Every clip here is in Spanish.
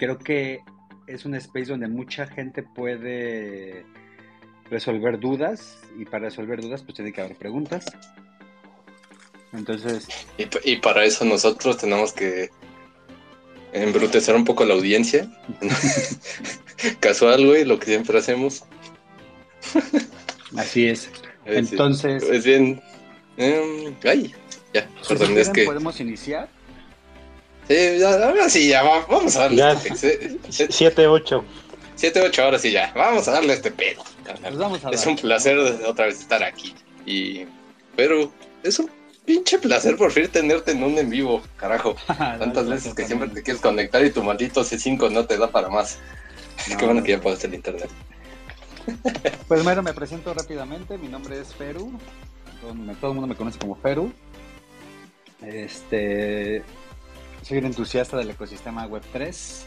creo que es un space donde mucha gente puede resolver dudas y para resolver dudas pues tiene que haber preguntas. Entonces... Y, para eso nosotros tenemos que embrutecer un poco la audiencia. Casual, güey, lo que siempre hacemos. Así es. Entonces... Es bien... Em, ay, ya, perdón, es que... ¿Podemos iniciar? Sí, ya, ahora sí, ya, vamos a darle. 7-8. 7-8, ahora sí, ya. Vamos a darle este pedo. Pues es un placer otra vez estar aquí. Y. Pero es un pinche placer por fin tenerte en un en vivo, carajo. Tantas veces que siempre te quieres conectar y tu maldito C5 no te da para más. Qué bueno que ya puedes el internet. Pues bueno, me presento rápidamente. Mi nombre es Feru. Todo el mundo me conoce como Feru. Este, soy un entusiasta del ecosistema Web3.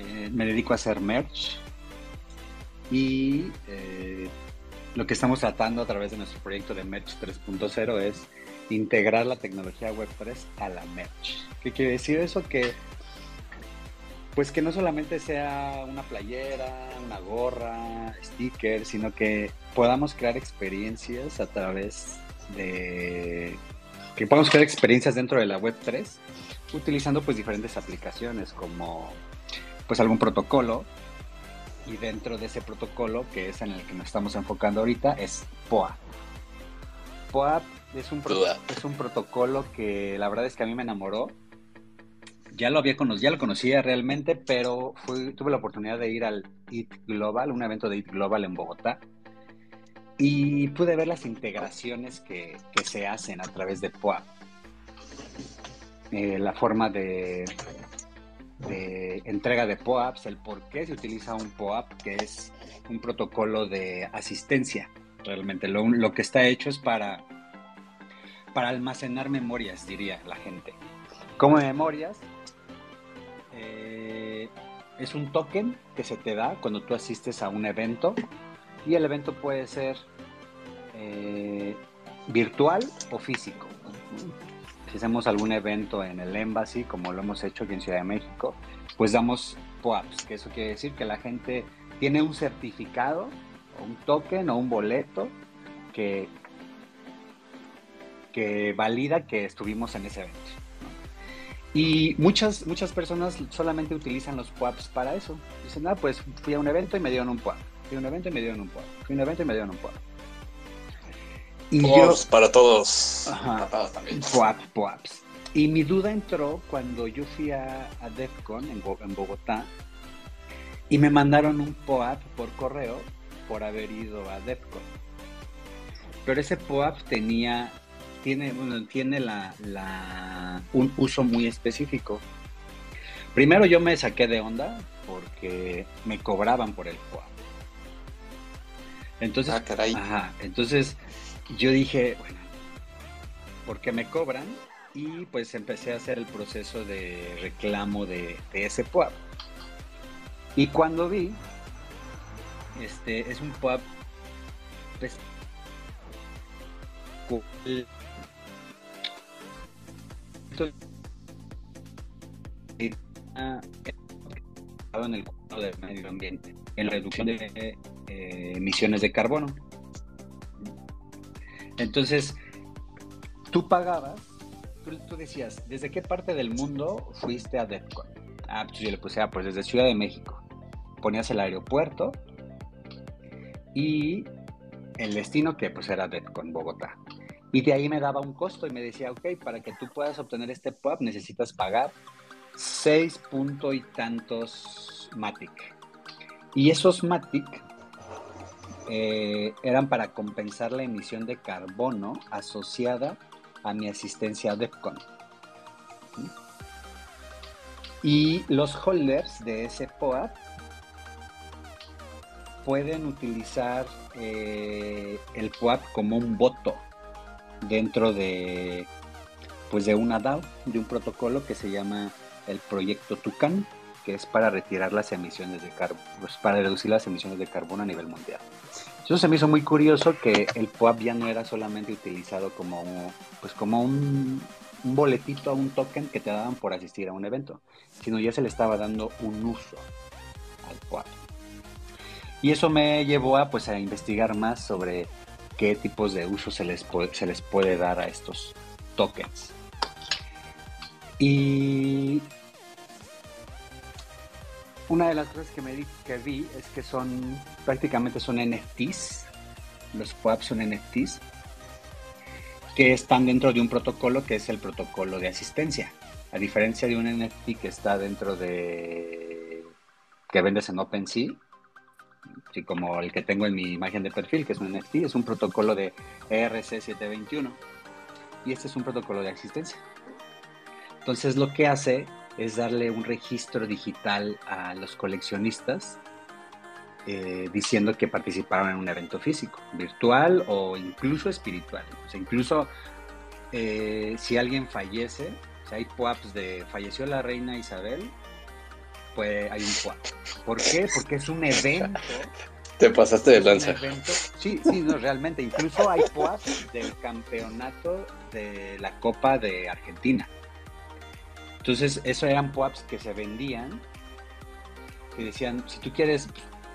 Eh, me dedico a hacer merch. Y eh, lo que estamos tratando a través de nuestro proyecto de Merch 3.0 es integrar la tecnología Web3 a la merch. ¿Qué quiere decir eso? Que pues que no solamente sea una playera, una gorra, sticker, sino que podamos crear experiencias a través de que podamos crear experiencias dentro de la web 3 utilizando pues diferentes aplicaciones como pues algún protocolo y dentro de ese protocolo que es en el que nos estamos enfocando ahorita es POA. POA es un, es un protocolo que la verdad es que a mí me enamoró. Ya lo había conocido, ya lo conocía realmente, pero tuve la oportunidad de ir al IT Global, un evento de IT Global en Bogotá, y pude ver las integraciones que, que se hacen a través de POA. Eh, la forma de, entrega de POAPs, el por qué se utiliza un POAP, que es un protocolo de asistencia. Realmente lo, lo que está hecho es para, para almacenar memorias, diría la gente. Como memorias, eh, es un token que se te da cuando tú asistes a un evento y el evento puede ser eh, virtual o físico si hacemos algún evento en el Embassy, como lo hemos hecho aquí en Ciudad de México, pues damos POAPs, que eso quiere decir que la gente tiene un certificado, un token o un boleto que, que valida que estuvimos en ese evento. Y muchas, muchas personas solamente utilizan los POAPs para eso. Dicen, ah, pues fui a un evento y me dieron un POAP. Fui a un evento y me dieron un POAP. Fui a un evento y me dieron un POAP. Y para todos. Ajá, también. Y mi duda entró cuando yo fui a, a DEFCON en, Bogotá y me mandaron un POAP por correo por haber ido a DEFCON. Pero ese POAP tenía, tiene, bueno, tiene la, la, un uso muy específico. Primero yo me saqué de onda porque me cobraban por el POAP. Entonces, ah, caray. Ajá, entonces yo dije, bueno, ¿por qué me cobran? Y pues empecé a hacer el proceso de reclamo de, ese PUAP. Y cuando vi, este es un PUAP pues, en el cuadro del medio ambiente, en la reducción de eh, emisiones de carbono. Entonces, tú pagabas, tú, decías, ¿desde qué parte del mundo fuiste a DEFCON? Ah, pues yo le puse, ah, pues desde Ciudad de México. Ponías el aeropuerto y el destino que pues era DEFCON, Bogotá. Y de ahí me daba un costo y me decía, ok, para que tú puedas obtener este PUB necesitas pagar seis punto y tantos Matic. Y esos Matic eh, eran para compensar la emisión de carbono asociada a mi asistencia a DEFCON. Y los holders de ese POAP pueden utilizar eh, el POAP como un voto dentro de, pues de una DAO, de un protocolo que se llama el proyecto Tucan, que es para retirar las emisiones de carbono, pues para reducir las emisiones de carbono a nivel mundial. Eso se me hizo muy curioso que el POAP ya no era solamente utilizado como, pues como un, un boletito un token que te daban por asistir a un evento, sino ya se le estaba dando un uso al POAP. Y eso me llevó a, pues, a investigar más sobre qué tipos de usos se les, se les puede dar a estos tokens. Y una de las cosas que, me que vi es que son prácticamente son NFTs. Los POAPs son NFTs que están dentro de un protocolo que es el protocolo de asistencia. A diferencia de un NFT que está dentro de que vendes en OpenSea, así como el que tengo en mi imagen de perfil, que es un NFT, es un protocolo de ERC721 y este es un protocolo de asistencia. Entonces lo que hace es darle un registro digital a los coleccionistas eh, diciendo que participaron en un evento físico, virtual o incluso espiritual. O sea, incluso eh, si alguien fallece, hay PUAPs de falleció la reina Isabel, pues hay un PUAP. ¿Por qué? Porque es un evento. Te pasaste de lanza. Sí, sí, no, realmente. Incluso hay PUAPs del campeonato de la Copa de Argentina. Entonces, eso eran PUAPs que se vendían, que decían, si tú quieres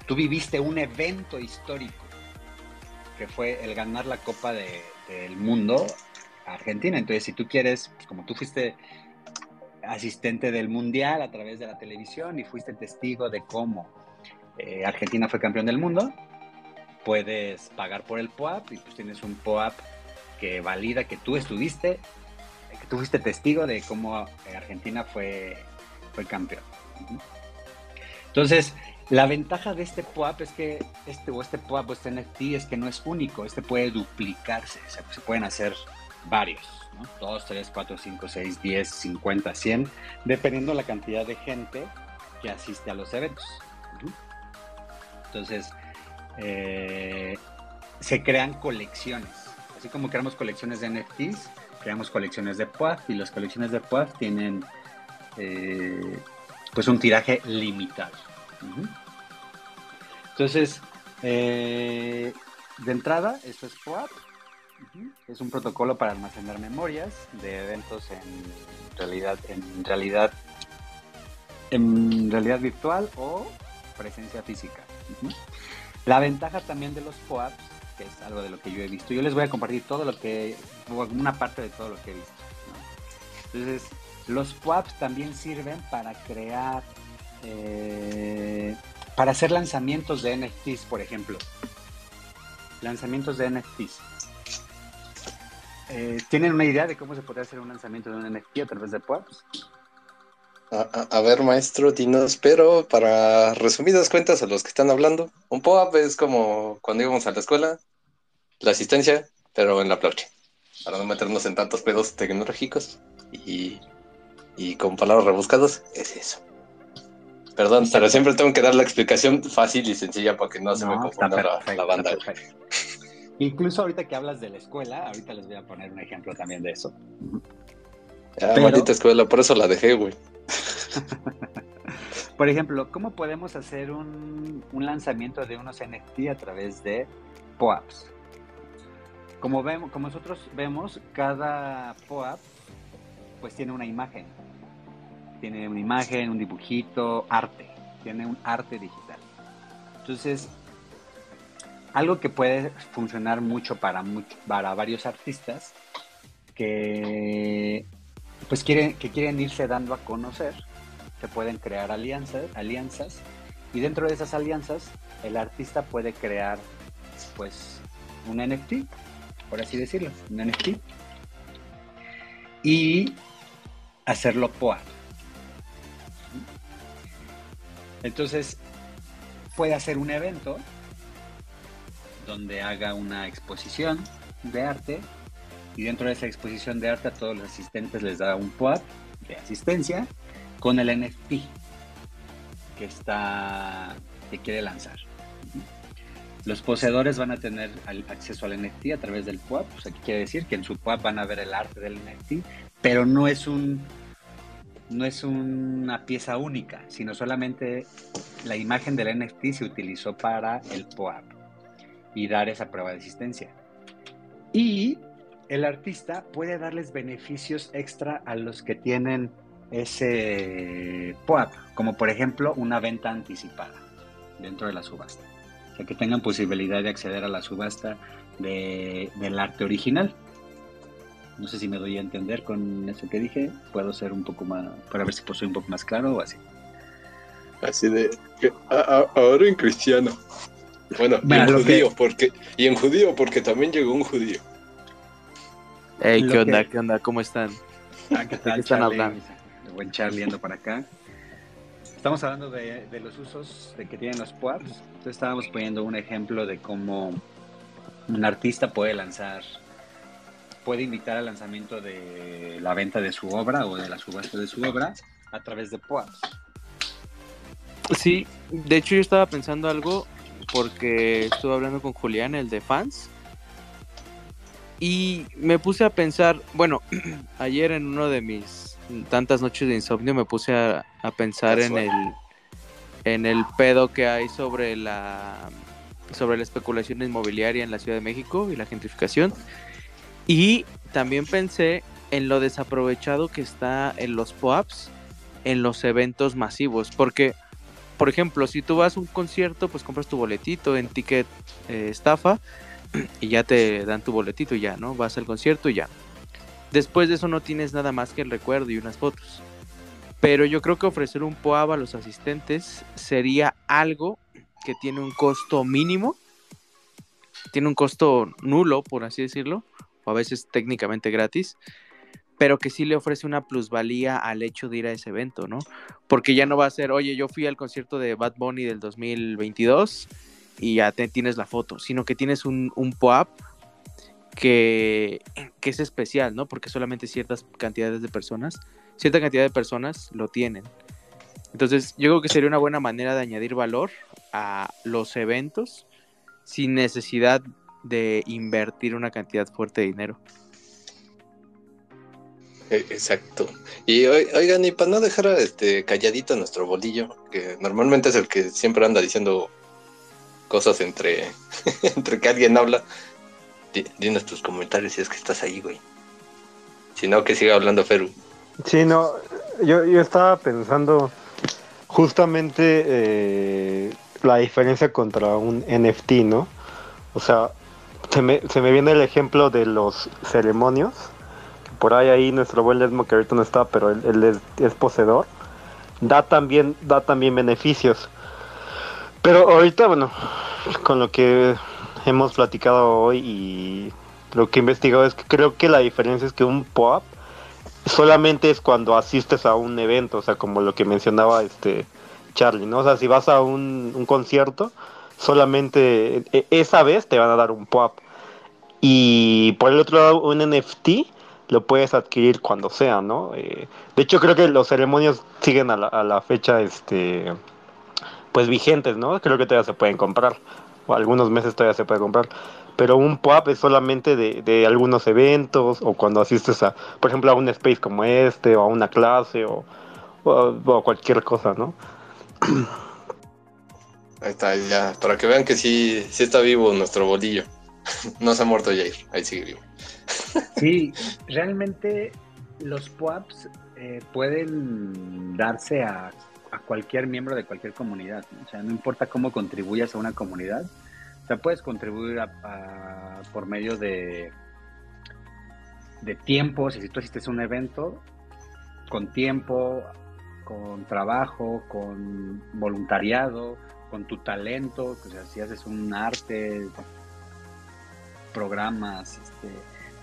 tú viviste un evento histórico, que fue el ganar la Copa del Mundo a Argentina. Entonces, si tú quieres, pues, como tú fuiste asistente del Mundial a través de la televisión y fuiste testigo de cómo eh, Argentina fue campeón del mundo, puedes pagar por el POAP y pues tienes un POAP que valida que tú estuviste, tú fuiste testigo de cómo eh, Argentina fue, fue campeón. Entonces, la ventaja de este POAP es que este o este POAP o este NFT es que no es único, este puede duplicarse, o sea, se pueden hacer varios, ¿no? 2, 3, 4, 5, 6, 10, 50, 100, dependiendo la cantidad de gente que asiste a los eventos. Entonces, eh, se crean colecciones, así como creamos colecciones de NFTs, creamos colecciones de POAP y las colecciones de POAP tienen eh, pues un tiraje limitado. Entonces, eh, de entrada, esto es POAP. Es un protocolo para almacenar memorias de eventos en realidad, en realidad, en realidad virtual o presencia física. La ventaja también de los POAPs, que es algo de lo que yo he visto, yo les voy a compartir todo lo que, una parte de todo lo que he visto. Entonces, los POAPs también sirven para crear eh, para hacer lanzamientos de NFTs, por ejemplo. Lanzamientos de NFTs. Eh, ¿Tienen una idea de cómo se podría hacer un lanzamiento de un NFT a través de POAPs? A, ver, maestro, dinos, pero para resumidas cuentas a los que están hablando, un POAP es como cuando íbamos a la escuela, la asistencia, pero en la blockchain, para no meternos en tantos pedos tecnológicos y, y con palabras rebuscadas, es eso. Perdón, pero siempre tengo que dar la explicación fácil y sencilla para que no, se me confunda la, banda. Incluso ahorita que hablas de la escuela, ahorita les voy a poner un ejemplo también de eso. Ah, maldita escuela, por eso la dejé, güey. por ejemplo, ¿cómo podemos hacer un, lanzamiento de unos NFT a través de POAPs? Como, vemos, como nosotros vemos, cada POAP pues tiene una imagen tiene una imagen, un dibujito, arte, tiene un arte digital. Entonces, algo que puede funcionar mucho para, para varios artistas que pues quieren, que quieren irse dando a conocer, se pueden crear alianzas, alianzas y dentro de esas alianzas el artista puede crear pues un NFT, por así decirlo, un NFT y hacerlo POA, entonces, puede hacer un evento donde haga una exposición de arte y dentro de esa exposición de arte a todos los asistentes les da un POAP de asistencia con el NFT que está que quiere lanzar. Los poseedores van a tener acceso al NFT a través del POAP, o sea, quiere decir que en su POAP van a ver el arte del NFT, pero no es un no es una pieza única, sino solamente la imagen del NFT se utilizó para el POAP y dar esa prueba de existencia. Y el artista puede darles beneficios extra a los que tienen ese POAP, como por ejemplo una venta anticipada dentro de la subasta. O sea, que tengan posibilidad de acceder a la subasta del arte original. No sé si me doy a entender con eso que dije. Puedo ser un poco más, para ver si puedo ser un poco más claro o así. Así de, ahora en cristiano. Bueno, y en judío, porque, y en judío, porque también llegó un judío. Hey, ¿qué onda? ¿Qué onda? ¿Cómo están? Ah, ¿qué tal, están hablando? El buen Charlie ando para acá. Estamos hablando de, los usos de que tienen los PUAPs. Entonces estábamos poniendo un ejemplo de cómo un artista puede lanzar, puede invitar al lanzamiento de la venta de su obra o de la subasta de su obra a través de PUAPs. Sí, de hecho yo estaba pensando algo porque estuve hablando con Julián, el de fans, y me puse a pensar, bueno, ayer en uno de mis tantas noches de insomnio me puse a, pensar en el en el pedo que hay sobre la sobre la especulación inmobiliaria en la Ciudad de México y la gentrificación. Y también pensé en lo desaprovechado que está en los POAPs en los eventos masivos, porque por ejemplo, si tú vas a un concierto, pues compras tu boletito en ticket eh, estafa y ya te dan tu boletito y ya, ¿no? Vas al concierto y ya. Después de eso no tienes nada más que el recuerdo y unas fotos. Pero yo creo que ofrecer un POAB a los asistentes sería algo que tiene un costo mínimo, tiene un costo nulo, por así decirlo, o a veces técnicamente gratis, pero que sí le ofrece una plusvalía al hecho de ir a ese evento, ¿no? Porque ya no va a ser, oye, yo fui al concierto de Bad Bunny del 2022 y ya te, tienes la foto, sino que tienes un, un POAP que, que, es especial, ¿no? Porque solamente ciertas cantidades de personas, cierta cantidad de personas lo tienen. Entonces, yo creo que sería una buena manera de añadir valor a los eventos sin necesidad de invertir una cantidad fuerte de dinero. E, exacto. Y oigan, y para no dejar este calladito nuestro bolillo, que normalmente es el que siempre anda diciendo cosas entre, entre que alguien habla. Dinos tus comentarios si es que estás ahí, güey. Si no, que siga hablando Feru. Sí, no, yo, yo estaba pensando justamente eh, la diferencia contra un NFT, ¿no? O sea, se me, se me viene el ejemplo de los ceremonios. Por ahí ahí nuestro buen Lesmo que ahorita no está, pero él, es, es, poseedor. Da también, da también beneficios. Pero ahorita, bueno, con lo que hemos platicado hoy y lo que he investigado es que creo que la diferencia es que un pop solamente es cuando asistes a un evento, o sea, como lo que mencionaba este Charlie, ¿no? O sea, si vas a un, concierto, solamente e, esa vez te van a dar un pop. Y por el otro lado, un NFT lo puedes adquirir cuando sea, ¿no? Eh, de hecho, creo que los ceremonios siguen a la, a la fecha, este pues vigentes, ¿no? Creo que todavía se pueden comprar, o algunos meses todavía se puede comprar, pero un POAP es solamente de, algunos eventos, o cuando asistes a, por ejemplo, a un space como este, o a una clase, o, o, cualquier cosa, ¿no? Ahí está, ya, para que vean que sí, sí está vivo nuestro bolillo. no se ha muerto Jair, ahí sigue vivo. sí, realmente los POAPs eh, pueden darse a cualquier miembro de cualquier comunidad. O sea, no importa cómo contribuyas a una comunidad, o sea, puedes contribuir por medio de, de tiempo, si tú asistes a un evento, con tiempo, con trabajo, con voluntariado, con tu talento, o sea, si haces un arte, programas, este,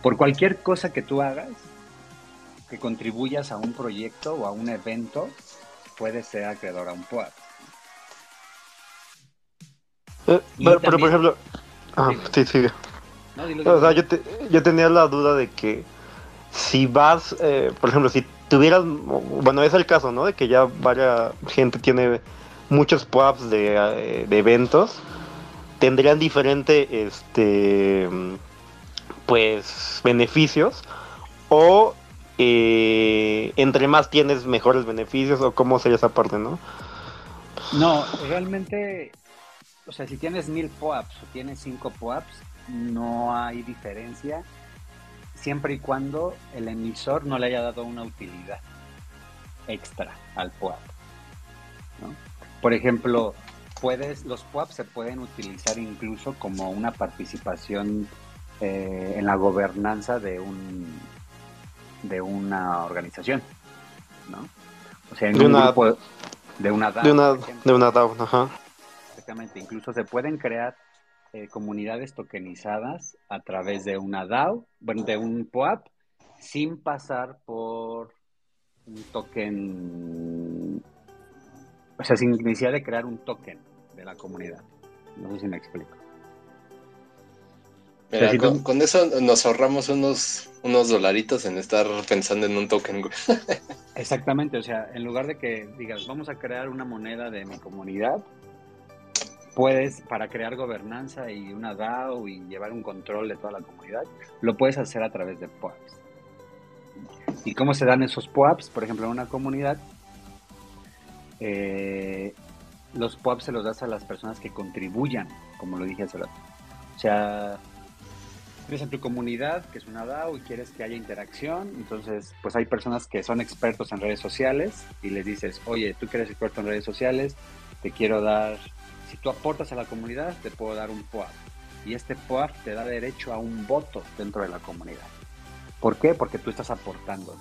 por cualquier cosa que tú hagas, que contribuyas a un proyecto o a un evento, puede ser acreedor a un POAP. Eh, pero, por ejemplo, ah, sí, sigue. o sea, yo, yo tenía la duda de que si vas, eh, por ejemplo, si tuvieras, bueno, es el caso, ¿no? De que ya varias gente tiene muchos POAPs de, eh, de eventos, tendrían diferente, este, pues, beneficios o eh, entre más tienes mejores beneficios o cómo sería esa parte, ¿no? No, realmente, o sea, si tienes mil POAPs o tienes cinco POAPs, no hay diferencia siempre y cuando el emisor no le haya dado una utilidad extra al POAP. Por ejemplo, puedes, los POAP se pueden utilizar incluso como una participación eh, en la gobernanza de un de una organización, ¿no? O sea, en de un una, grupo de una DAO. De una, de una DAO, ajá. Exactamente, incluso se pueden crear eh, comunidades tokenizadas a través de una DAO, bueno, de un POAP, sin pasar por un token, o sea, sin necesidad de crear un token de la comunidad. No sé si me explico. Con, eso nos ahorramos unos, unos dolaritos en estar pensando en un token. Exactamente, o sea, en lugar de que digas, vamos a crear una moneda de mi comunidad, puedes, para crear gobernanza y una DAO y llevar un control de toda la comunidad, lo puedes hacer a través de POAPs. ¿Y cómo se dan esos POAPs? Por ejemplo, en una comunidad, eh, los POAPs se los das a las personas que contribuyan, como lo dije hace rato. O sea, tienes en tu comunidad, que es una DAO, y quieres que haya interacción, entonces, pues hay personas que son expertos en redes sociales y les dices, oye, tú que eres experto en redes sociales, te quiero dar si tú aportas a la comunidad, te puedo dar un POAP. Y este POAP te da derecho a un voto dentro de la comunidad. ¿Por qué? Porque tú estás aportando.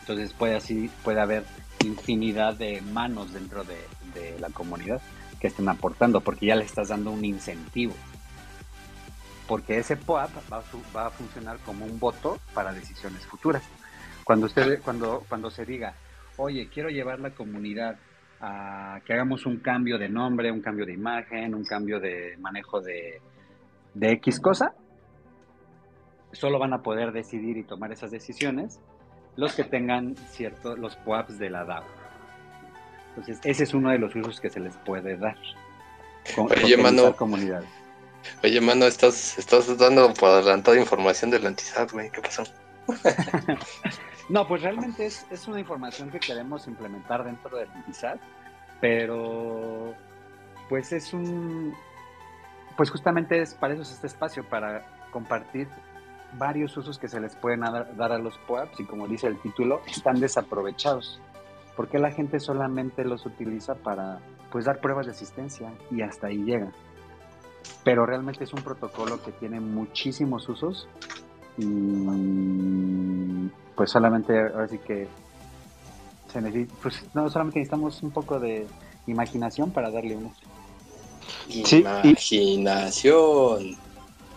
Entonces puede así, puede haber infinidad de manos dentro de, la comunidad que estén aportando, porque ya le estás dando un incentivo. Porque ese POAP va, va a funcionar como un voto para decisiones futuras. Cuando usted, cuando, cuando se diga, oye, quiero llevar la comunidad a que hagamos un cambio de nombre, un cambio de imagen, un cambio de manejo de, X cosa, solo van a poder decidir y tomar esas decisiones los que tengan ciertos, los POAPs de la DAO. Entonces, ese es uno de los usos que se les puede dar. Con, oye, mano, comunidades. Oye, mano, estás, estás dando por adelantada información del antisat, güey, ¿qué pasó? No, pues realmente es, una información que queremos implementar dentro del ISAT, pero pues es un, pues justamente es para eso es este espacio, para compartir varios usos que se les pueden dar a los POAPs y como dice el título, están desaprovechados. porque la gente solamente los utiliza para pues dar pruebas de asistencia y hasta ahí llega? Pero realmente es un protocolo que tiene muchísimos usos y pues solamente ahora sí que se necesita, pues no solamente necesitamos un poco de imaginación para darle uno. Imaginación.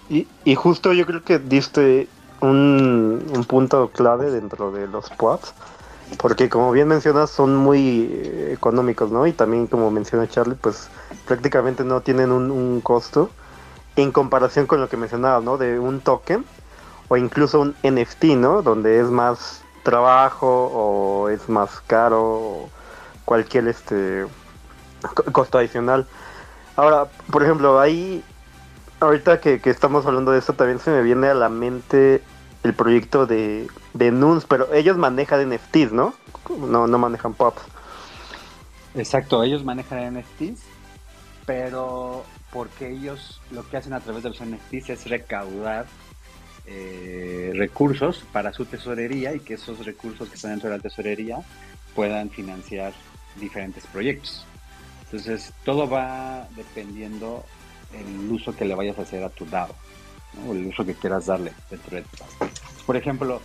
Y, y, justo yo creo que diste un, un punto clave dentro de los POAPs, porque como bien mencionas son muy eh, económicos, ¿no? Y también como menciona Charlie, pues prácticamente no tienen un, costo en comparación con lo que mencionaba, ¿no? De un token o incluso un NFT, ¿no? Donde es más trabajo o es más caro o cualquier este costo adicional. Ahora, por ejemplo, ahí ahorita que, estamos hablando de esto también se me viene a la mente el proyecto de, de Nuns, pero ellos manejan NFTs, ¿no? No, no manejan POPs. Exacto, ellos manejan NFTs, pero porque ellos lo que hacen a través de los NFTs es recaudar eh, recursos para su tesorería y que esos recursos que están dentro de la tesorería puedan financiar diferentes proyectos. Entonces, todo va dependiendo el uso que le vayas a hacer a tu DAO, o el uso que quieras darle dentro de tu. Por ejemplo,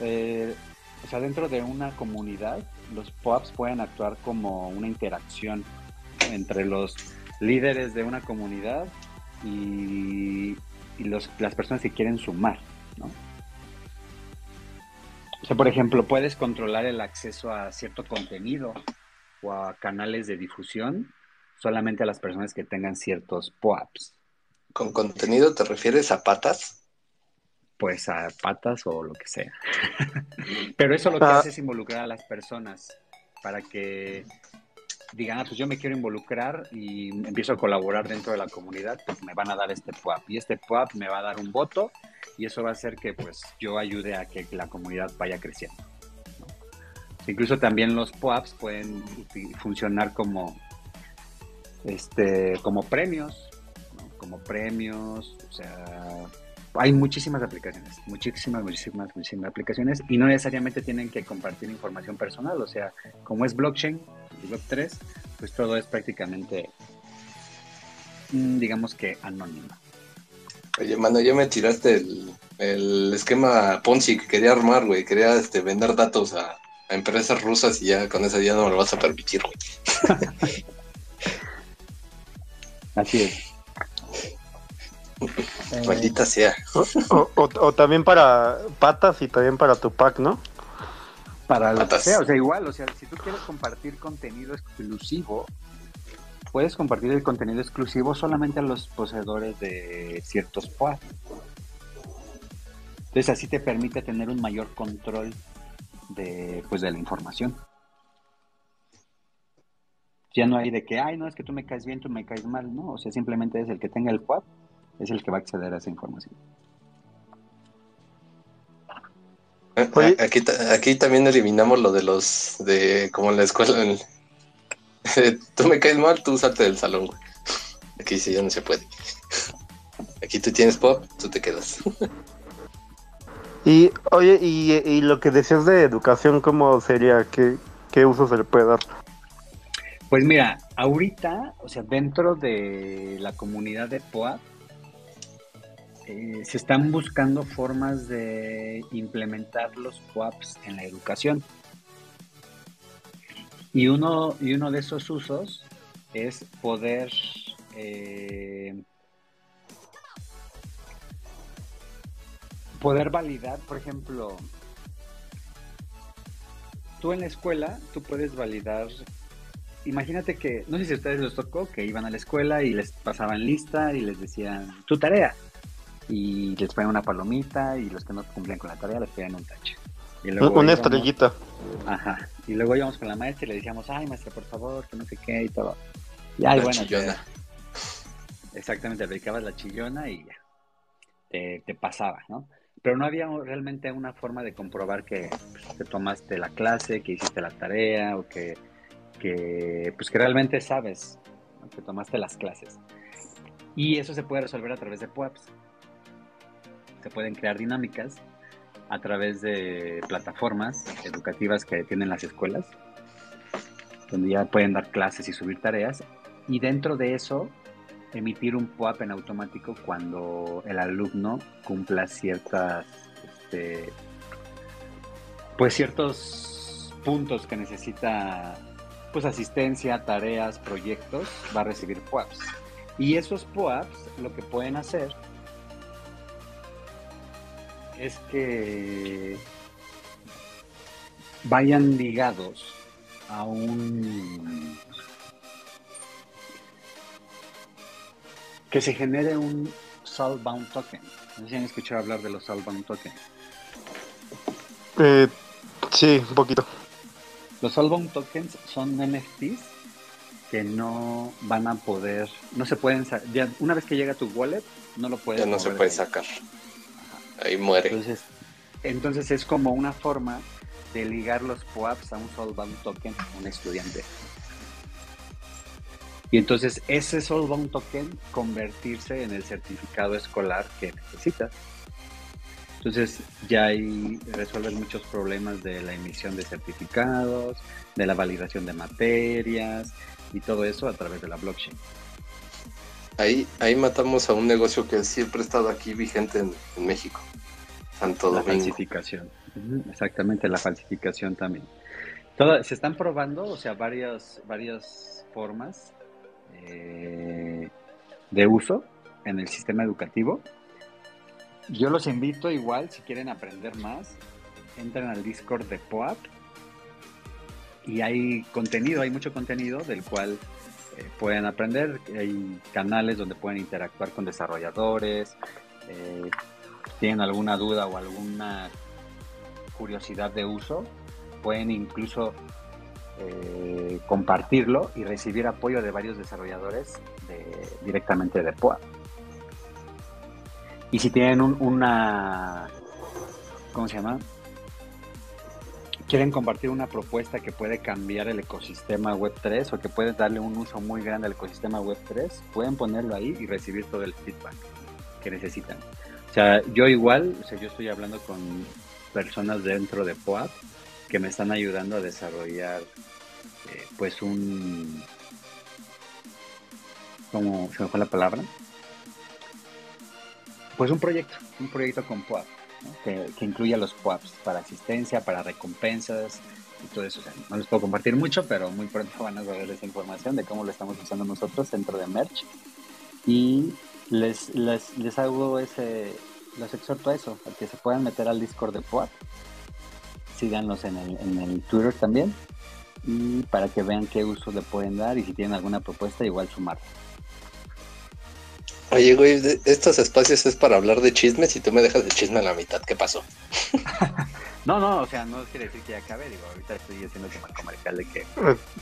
eh, o sea, dentro de una comunidad, los POAPs pueden actuar como una interacción entre los líderes de una comunidad y y las personas que quieren sumar, ¿no? O sea, por ejemplo, puedes controlar el acceso a cierto contenido o a canales de difusión solamente a las personas que tengan ciertos POAPs. ¿Con contenido te refieres a patas? Pues a patas o lo que sea. Pero eso lo que ah. hace es involucrar a las personas para que digan, ah, pues yo me quiero involucrar y empiezo a colaborar dentro de la comunidad, pues me van a dar este PUAP y este PUAP me va a dar un voto y eso va a hacer que pues yo ayude a que la comunidad vaya creciendo. Incluso también los PUAPs pueden funcionar como, este, como premios, como premios, o sea, hay muchísimas aplicaciones, muchísimas, muchísimas, muchísimas aplicaciones y no necesariamente tienen que compartir información personal, o sea, como es blockchain y Web3, pues todo es prácticamente, mm, digamos que anónimo. Oye, mano, ya me tiraste el, esquema Ponzi que quería armar, güey. Quería este, vender datos a, empresas rusas y ya con esa día no me lo vas a permitir, güey. Así es. Maldita sea. O, también para patas y también para tu pack, ¿no? Para lo que sea, o sea, igual, o sea, si tú quieres compartir contenido exclusivo, puedes compartir el contenido exclusivo solamente a los poseedores de ciertos POAP. Entonces así te permite tener un mayor control de, pues, de la información. Ya no hay de que, ay, no, es que tú me caes bien, tú me caes mal, no, o sea, simplemente es el que tenga el POAP, es el que va a acceder a esa información. Aquí, aquí también eliminamos lo de los, de como en la escuela, en, tú me caes mal, tú salte del salón, güey. Aquí sí ya no se puede. Aquí tú tienes pop, tú te quedas. Y, oye, y, lo que decías de educación, ¿cómo sería? ¿Qué, ¿Qué uso se le puede dar? Pues mira, ahorita, o sea, dentro de la comunidad de POAP, eh, se están buscando formas de implementar los POAPs en la educación. Y uno, y uno de esos usos es poder eh, poder validar, por ejemplo, tú en la escuela, tú puedes validar, imagínate que, no sé si a ustedes les tocó, que iban a la escuela y les pasaban lista y les decían tu tarea, y les ponían una palomita y los que no cumplían con la tarea les ponían un tache. una estrellita. Ajá. Y luego íbamos con la maestra y le decíamos, ay, maestra, por favor, que no sé qué y todo. Y ay, bueno. Chillona. exactamente, aplicabas la chillona y ya. Te, te, pasaba, ¿no? Pero no había realmente una forma de comprobar que pues, te tomaste la clase, que hiciste la tarea o que, que pues que realmente sabes que tomaste las clases. Y eso se puede resolver a través de PUAPs. Se pueden crear dinámicas a través de plataformas educativas que tienen las escuelas, donde ya pueden dar clases y subir tareas, y dentro de eso emitir un POAP en automático cuando el alumno cumpla ciertas, este, pues ciertos puntos que necesita, pues asistencia, tareas, proyectos, va a recibir POAPs. Y esos POAPs lo que pueden hacer es que vayan ligados a un que se genere un Soulbound Token. No sé si han escuchado hablar de los Soulbound Tokens. Eh, sí, un poquito. Los Soulbound Tokens son NFTs que no van a poder, no se pueden, ya una vez que llega tu wallet, no lo puedes. Ya no se puede sacar. Ahí muere. Entonces, entonces es como una forma de ligar los POAPs a un Soulbound Token, un estudiante. Y entonces ese Soulbound Token convertirse en el certificado escolar que necesitas. Entonces ya ahí resuelven muchos problemas de la emisión de certificados, de la validación de materias y todo eso a través de la blockchain. Ahí, ahí matamos a un negocio que siempre ha estado aquí vigente en México la falsificación. Exactamente, la falsificación también. se están probando, o sea, varias, varias formas eh, de uso en el sistema educativo. Yo los invito igual, si quieren aprender más, entren al Discord de POAP y hay contenido, hay mucho contenido del cual eh, pueden aprender. Hay canales donde pueden interactuar con desarrolladores, eh, tienen alguna duda o alguna curiosidad de uso, pueden incluso eh, compartirlo y recibir apoyo de varios desarrolladores directamente de POA. Y si tienen una, ¿cómo se llama? Quieren compartir una propuesta que puede cambiar el ecosistema Web3 o que puede darle un uso muy grande al ecosistema Web3, pueden ponerlo ahí y recibir todo el feedback que necesitan. O sea, yo igual, o sea, yo estoy hablando con personas dentro de POAP que me están ayudando a desarrollar eh, pues un ¿cómo se me fue la palabra? Pues un proyecto, un proyecto con POAP, que, que, incluya los POAPs para asistencia, para recompensas y todo eso. No les puedo compartir mucho, pero muy pronto van a saber esa información de cómo lo estamos usando nosotros dentro de Merch. Y les, les, les hago ese, los exhorto a eso, a que se puedan meter al Discord de POAP síganlos en el, en el Twitter también y para que vean qué uso le pueden dar y si tienen alguna propuesta igual sumar. Oye, güey, estos espacios es para hablar de chismes y tú me dejas de chisme a la mitad. ¿Qué pasó? no, no, o sea, no quiere decir que ya acabe. Digo, ahorita estoy haciendo como el comercial de que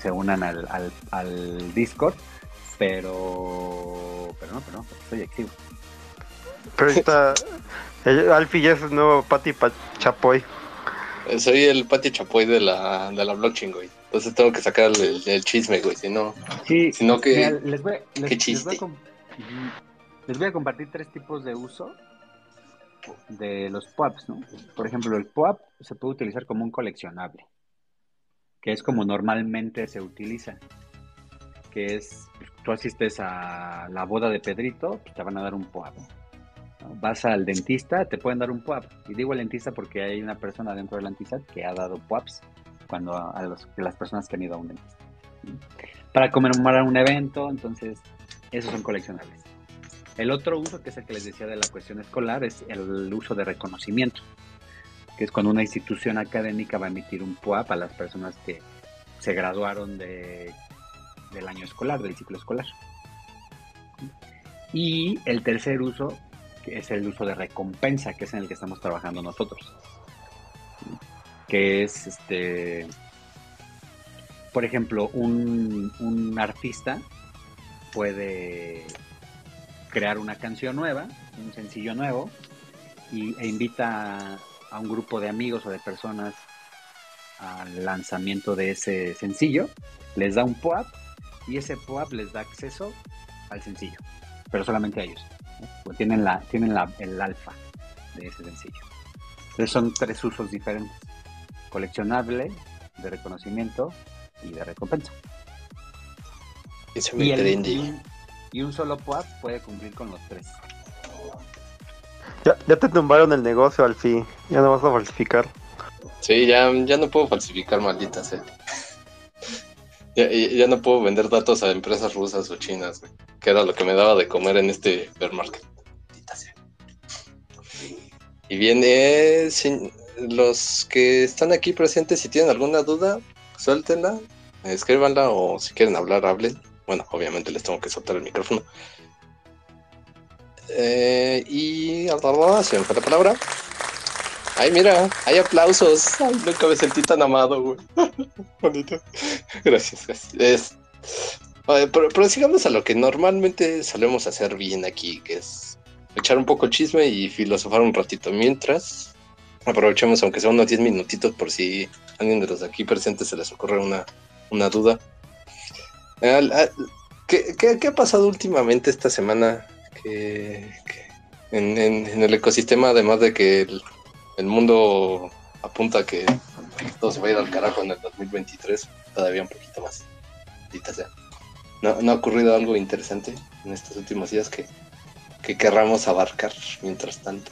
se unan al, al, al Discord, pero, pero no, pero no, estoy activo. Pero está, Alfie ya es el nuevo Pati Chapoy. Soy el Pati Chapoy de la, de la blockchain, güey. Entonces tengo que sacar el, chisme, güey. Si no, sí, si no que. les voy, ¿Qué chiste? Les voy, a compartir tres tipos de uso de los POAPs, ¿no? Por ejemplo, el POAP se puede utilizar como un coleccionable, que es como normalmente se utiliza. Que es, tú asistes a la boda de Pedrito, pues te van a dar un POAP vas al dentista, te pueden dar un PUAP. Y digo el dentista porque hay una persona dentro del dentista que ha dado PUAPs cuando a, las personas que han ido a un dentista. Para conmemorar un evento, entonces esos son coleccionables. El otro uso, que es el que les decía de la cuestión escolar, es el uso de reconocimiento, que es cuando una institución académica va a emitir un PUAP a las personas que se graduaron de, del año escolar, del ciclo escolar. Y el tercer uso que es el uso de recompensa, que es en el que estamos trabajando nosotros. Que es, este, por ejemplo, un, artista puede crear una canción nueva, un sencillo nuevo, y, e invita a un grupo de amigos o de personas al lanzamiento de ese sencillo, les da un POAP y ese POAP les da acceso al sencillo, pero solamente a ellos. Tienen, la, tienen la, el alfa de ese sencillo. Entonces son tres usos diferentes. Coleccionable, de reconocimiento y de recompensa. Eso me y, y, un solo PUAP puede cumplir con los tres. Ya, ya te tumbaron el negocio al fin, ya no vas a falsificar. Sí, ya, ya no puedo falsificar, malditas, eh. Ya, no puedo vender datos a empresas rusas o chinas, que era lo que me daba de comer en este bear market. Y bien, eh, los que están aquí presentes, si tienen alguna duda, suéltenla, escríbanla o si quieren hablar, hablen. Bueno, obviamente les tengo que soltar el micrófono. Eh, y se me palabra. Ay, mira, hay aplausos. Ay, nunca me sentí tan amado, güey. Bonito. Gracias, gracias. pero, sigamos a lo que normalmente solemos hacer bien aquí, que es echar un poco chisme y filosofar un ratito. Mientras, aprovechemos, aunque sea unos 10 minutitos, por si alguien de los aquí presentes se les ocurre una, una duda. ¿Qué, ha pasado últimamente esta semana que, en, el ecosistema, además de que el, mundo apunta a que todo se va a ir al carajo en el 2023, todavía un poquito más. ¿No, ha ocurrido algo interesante en estos últimos días que querramos abarcar mientras tanto?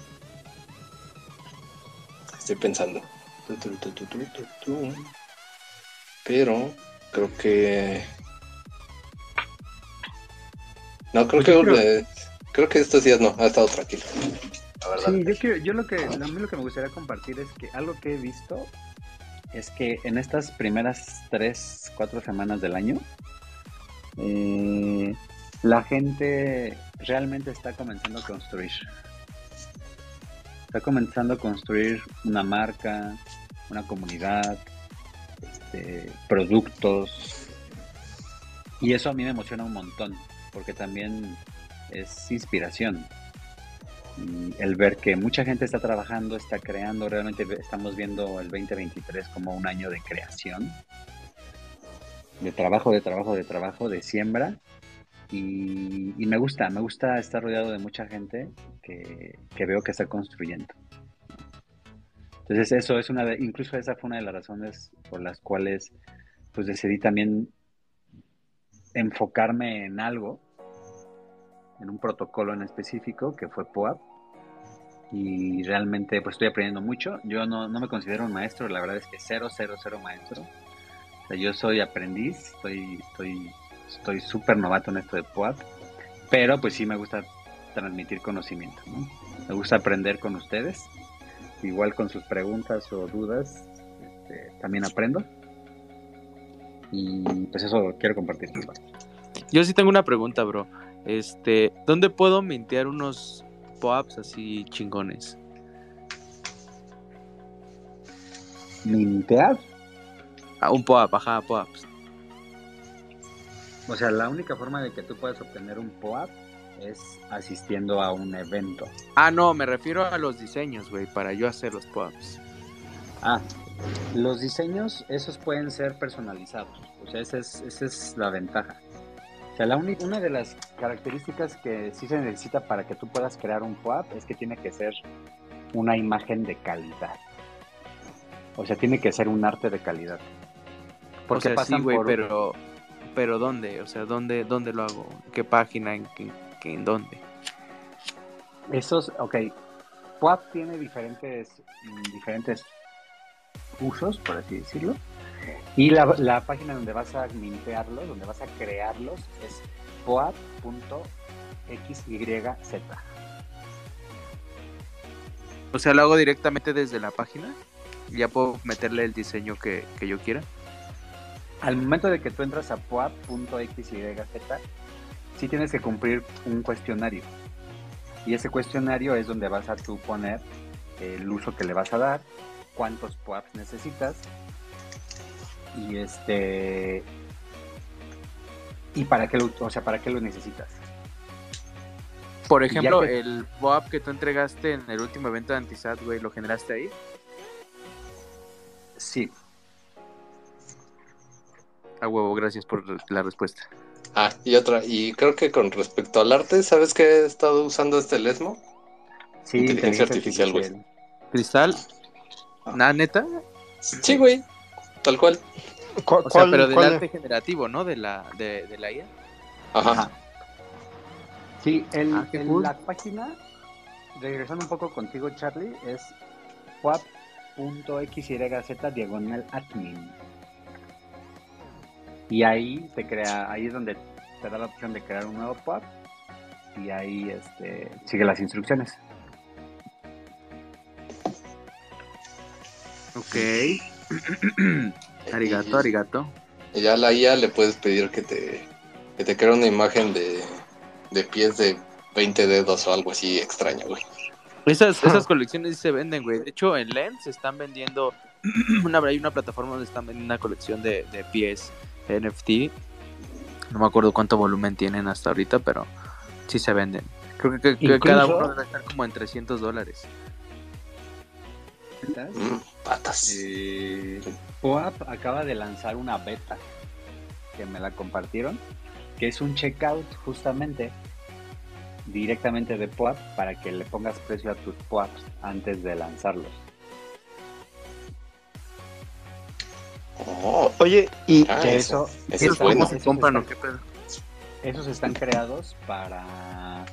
Estoy pensando. Pero creo que... No, creo que... Creo que estos días no, ha estado tranquilo. Sí, yo, yo lo que, a mí lo que me gustaría compartir es que algo que he visto es que en estas primeras tres, cuatro semanas del año, eh, la gente realmente está comenzando a construir. Está comenzando a construir una marca, una comunidad, este, productos. Y eso a mí me emociona un montón, porque también es inspiración el ver que mucha gente está trabajando, está creando, realmente estamos viendo el 2023 como un año de creación, de trabajo, de trabajo, de trabajo, de siembra Y, me gusta, me gusta estar rodeado de mucha gente que, veo que está construyendo. Entonces eso es una de, incluso esa fue una de las razones por las cuales pues decidí también enfocarme en algo, en un protocolo en específico que fue POAP y realmente pues estoy aprendiendo mucho. Yo no, no me considero un maestro, la verdad es que cero, cero, cero maestro. O sea, yo soy aprendiz, estoy, estoy estoy súper novato en esto de POAP, pero pues sí me gusta transmitir conocimiento, Me gusta aprender con ustedes, igual con sus preguntas o dudas, este, también aprendo. Y pues eso quiero compartir. Yo sí tengo una pregunta, bro. Este, ¿dónde puedo mintear unos POAPs así chingones? ¿Mintear? Ah, un POAP, ajá, POAPs. O sea, la única forma de que tú puedas obtener un POAP es asistiendo a un evento. Ah, no, me refiero a los diseños, güey, para yo hacer los POAPs. Ah, los diseños, esos pueden ser personalizados. O sea, esa es, esa es la ventaja. O sea, la una de las características que sí se necesita para que tú puedas crear un POAP es que tiene que ser una imagen de calidad. O sea, tiene que ser un arte de calidad. Porque o sí, güey, pero pero ¿dónde? O sea, ¿dónde, dónde lo hago? ¿Qué página? ¿En, qué, en dónde? Esos, ok. PUAP tiene diferentes, diferentes usos, por así decirlo. Y la, la página donde vas a mintearlos, donde vas a crearlos, es poap.xyz. O sea, lo hago directamente desde la página. Ya puedo meterle el diseño que, que yo quiera al momento de que tú entras a poap.xyz, sí tienes que cumplir un cuestionario. Y ese cuestionario es donde vas a tú poner el uso que le vas a dar, cuántos POAPs necesitas y este y para qué lo, o sea, para qué lo necesitas. Por ejemplo, el POAP que tú entregaste en el último evento de Antisat, güey, ¿lo generaste ahí? Sí, a huevo, gracias por la respuesta. Ah, y otra, y creo que con respecto al arte, ¿sabes qué he estado usando este Lesmo? Sí, inteligencia artificial, güey. ¿Cristal? Ah. ¿Nada neta? Sí, güey, tal cual. O sea, pero del arte generativo, ¿no? De la, de, de la IA. Ajá. Sí, el, ah, la página, regresando un poco contigo, Charlie, es wap.xyz diagonal admin. Y ahí te crea, ahí es donde te da la opción de crear un nuevo pop y ahí este, sigue las instrucciones. Ok. arigato, arigato. Y ya a la IA le puedes pedir que te, que te cree una imagen de, de pies de 20 dedos o algo así extraño, güey. Esas, esas colecciones se venden, güey. De hecho, en Lens están vendiendo, una, hay una plataforma donde están vendiendo una colección de, de pies NFT. No me acuerdo cuánto volumen tienen hasta ahorita, pero sí se venden. Creo que, cada uno debe estar como en 300 dólares. Mm, patas. Eh, POAP acaba de lanzar una beta que me la compartieron, que es un checkout justamente directamente de POAP para que le pongas precio a tus POAPs antes de lanzarlos. Oh. Oye, y ah, eso, eso, se compran o qué pedo? Esos están creados para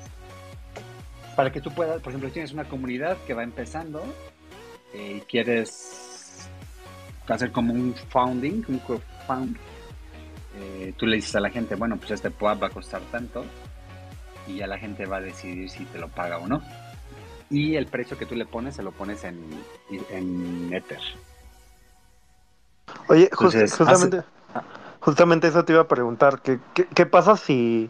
para que tú puedas, por ejemplo, tienes una comunidad que va empezando eh, y quieres hacer como un founding, un crowdfund, eh, tú le dices a la gente, bueno, pues este POAP va a costar tanto y ya la gente va a decidir si te lo paga o no. Y el precio que tú le pones se lo pones en, en Ether. Oye, justamente, justamente eso te iba a preguntar, ¿qué, qué, pasa si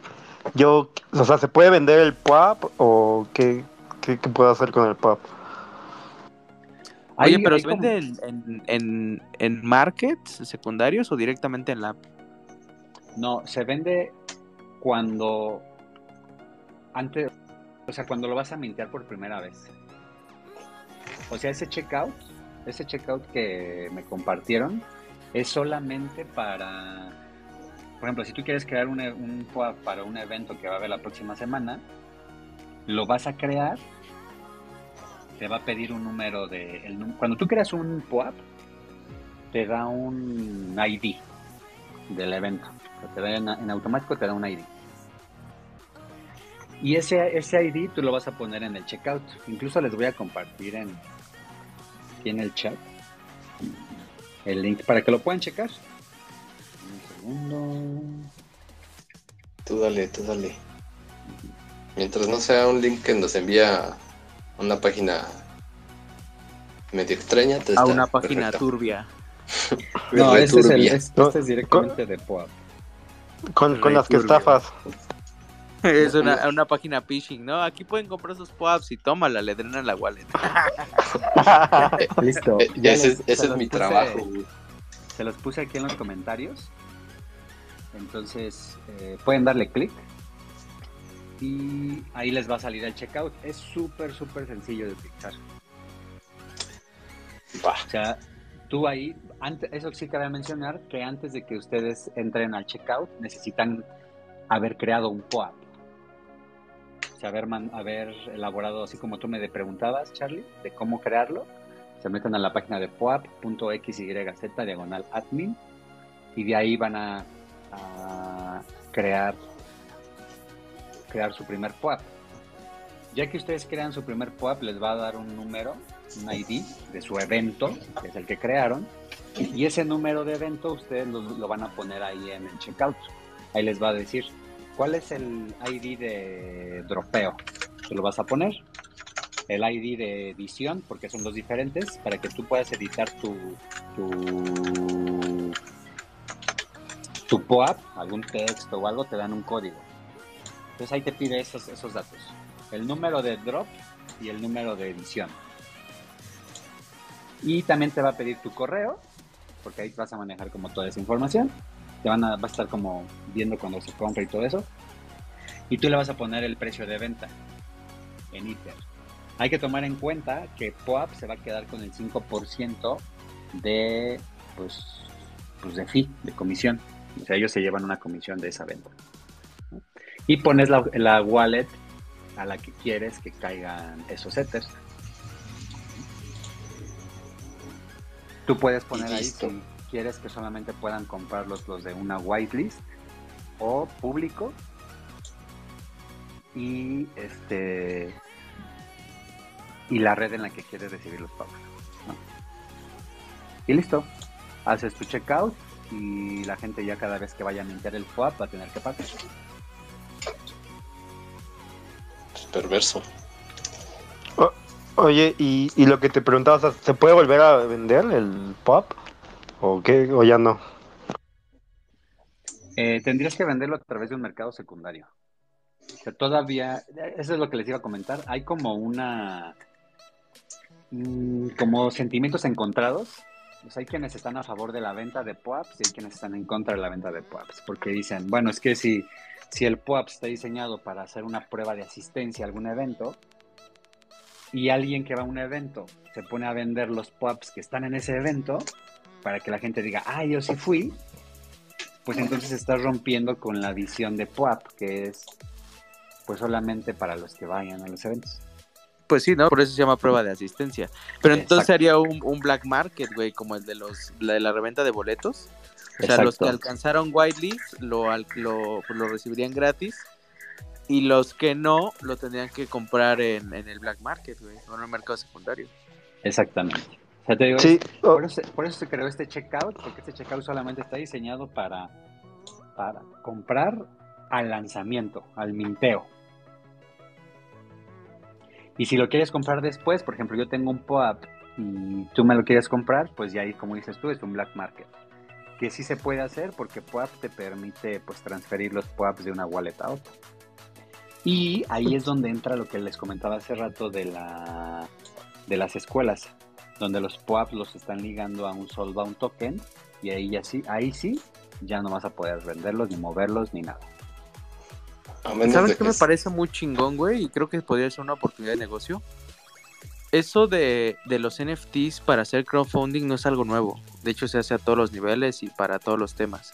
yo, o sea, ¿se puede vender el PUAP o qué, qué, puedo hacer con el PUAP? Oye, pero ¿se vende en, en, en, markets secundarios o directamente en la app? No, se vende cuando antes, o sea, cuando lo vas a mintear por primera vez. O sea, ese checkout ese checkout que me compartieron es solamente para por ejemplo, si tú quieres crear un, un POAP para un evento que va a haber la próxima semana, lo vas a crear, te va a pedir un número de... Cuando tú creas un POAP, te da un ID del evento. te da en, automático te da un ID. Y ese, ese ID tú lo vas a poner en el checkout. Incluso les voy a compartir en, aquí en el chat el link para que lo puedan checar. Un segundo. Tú dale, tú dale. Mientras no sea un link que nos envía una página medio extraña. a una página turbia. no, este es, el, este es directamente de POAP. Con, con las que estafas. Es una, una, página phishing, ¿no? Aquí pueden comprar sus POAPs y tómala, le drenan la wallet. Listo. Eh, ese, es mi trabajo. Se los puse aquí en los comentarios. Entonces, eh, pueden darle clic y ahí les va a salir el checkout. Es súper, súper sencillo de utilizar. O sea, tú ahí, antes, eso sí cabe mencionar que antes de que ustedes entren al checkout necesitan haber creado un POAP. O sea, haber, haber elaborado, así como tú me preguntabas, Charlie, de cómo crearlo. Se meten a la página de poap.xyz diagonal admin y de ahí van a, a crear crear su primer POAP. Ya que ustedes crean su primer POAP, les va a dar un número, un ID de su evento, que es el que crearon, y ese número de evento ustedes lo, van a poner ahí en el checkout. Ahí les va a decir cuál es el ID de dropeo. Se lo vas a poner. El ID de edición, porque son dos diferentes, para que tú puedas editar tu, tu POAP, algún texto o algo, te dan un código. Entonces ahí te pide esos, esos datos. El número de drop y el número de edición. Y también te va a pedir tu correo, porque ahí vas a manejar como toda esa información. Te van a, va a estar como viendo cuando se compra y todo eso. Y tú le vas a poner el precio de venta en ITER. Hay que tomar en cuenta que POAP se va a quedar con el 5% de, pues, pues de fee, de comisión. O sea, ellos se llevan una comisión de esa venta y pones la, wallet a la que quieres que caigan esos ethers. Tú puedes poner ahí si quieres que solamente puedan comprarlos los de una whitelist o público y este y la red en la que quieres recibir los pagos. Y listo. Haces tu checkout y la gente ya cada vez que vaya a mintar el FOAP va a tener que pagar perverso. oye, y, lo que te preguntaba, ¿se puede volver a vender el pop? ¿O qué? ¿O ya no? Eh, tendrías que venderlo a través de un mercado secundario. O todavía, eso es lo que les iba a comentar, hay como una, mm, como sentimientos encontrados. hay quienes están a favor de la venta de POAPs y hay quienes están en contra de la venta de POAPs, porque dicen, bueno, es que si si el POAP está diseñado para hacer una prueba de asistencia a algún evento y alguien que va a un evento se pone a vender los POAPs que están en ese evento para que la gente diga, ah, yo sí fui, pues entonces está rompiendo con la visión de POAP, que es pues solamente para los que vayan a los eventos. Pues sí, ¿no? Por eso se llama prueba de asistencia. Pero entonces sería un, un, black market, güey, como el de los de la reventa de boletos. O sea, los que alcanzaron whitelist lo, lo, pues, lo recibirían gratis y los que no lo tendrían que comprar en, el black market, güey, o en el mercado secundario. Exactamente. O sea, te digo, por, eso, por, eso, se creó este checkout, porque este checkout solamente está diseñado para, para comprar al lanzamiento, al minteo. Y si lo quieres comprar después, por ejemplo, yo tengo un POAP y tú me lo quieres comprar, pues ya ahí, como dices tú, es un black market que sí se puede hacer porque POAP te permite pues transferir los POAPs de una wallet a otra. Y ahí es donde entra lo que les comentaba hace rato de, la, de las escuelas, donde los POAPs los están ligando a un Soulbound token y ahí, ya sí, ahí sí ya no vas a poder venderlos, ni moverlos, ni nada. ¿Sabes qué me parece muy chingón, güey? Y creo que podría ser una oportunidad de negocio eso de, los NFTs para hacer crowdfunding no es algo nuevo. De hecho, se hace a todos los niveles y para todos los temas.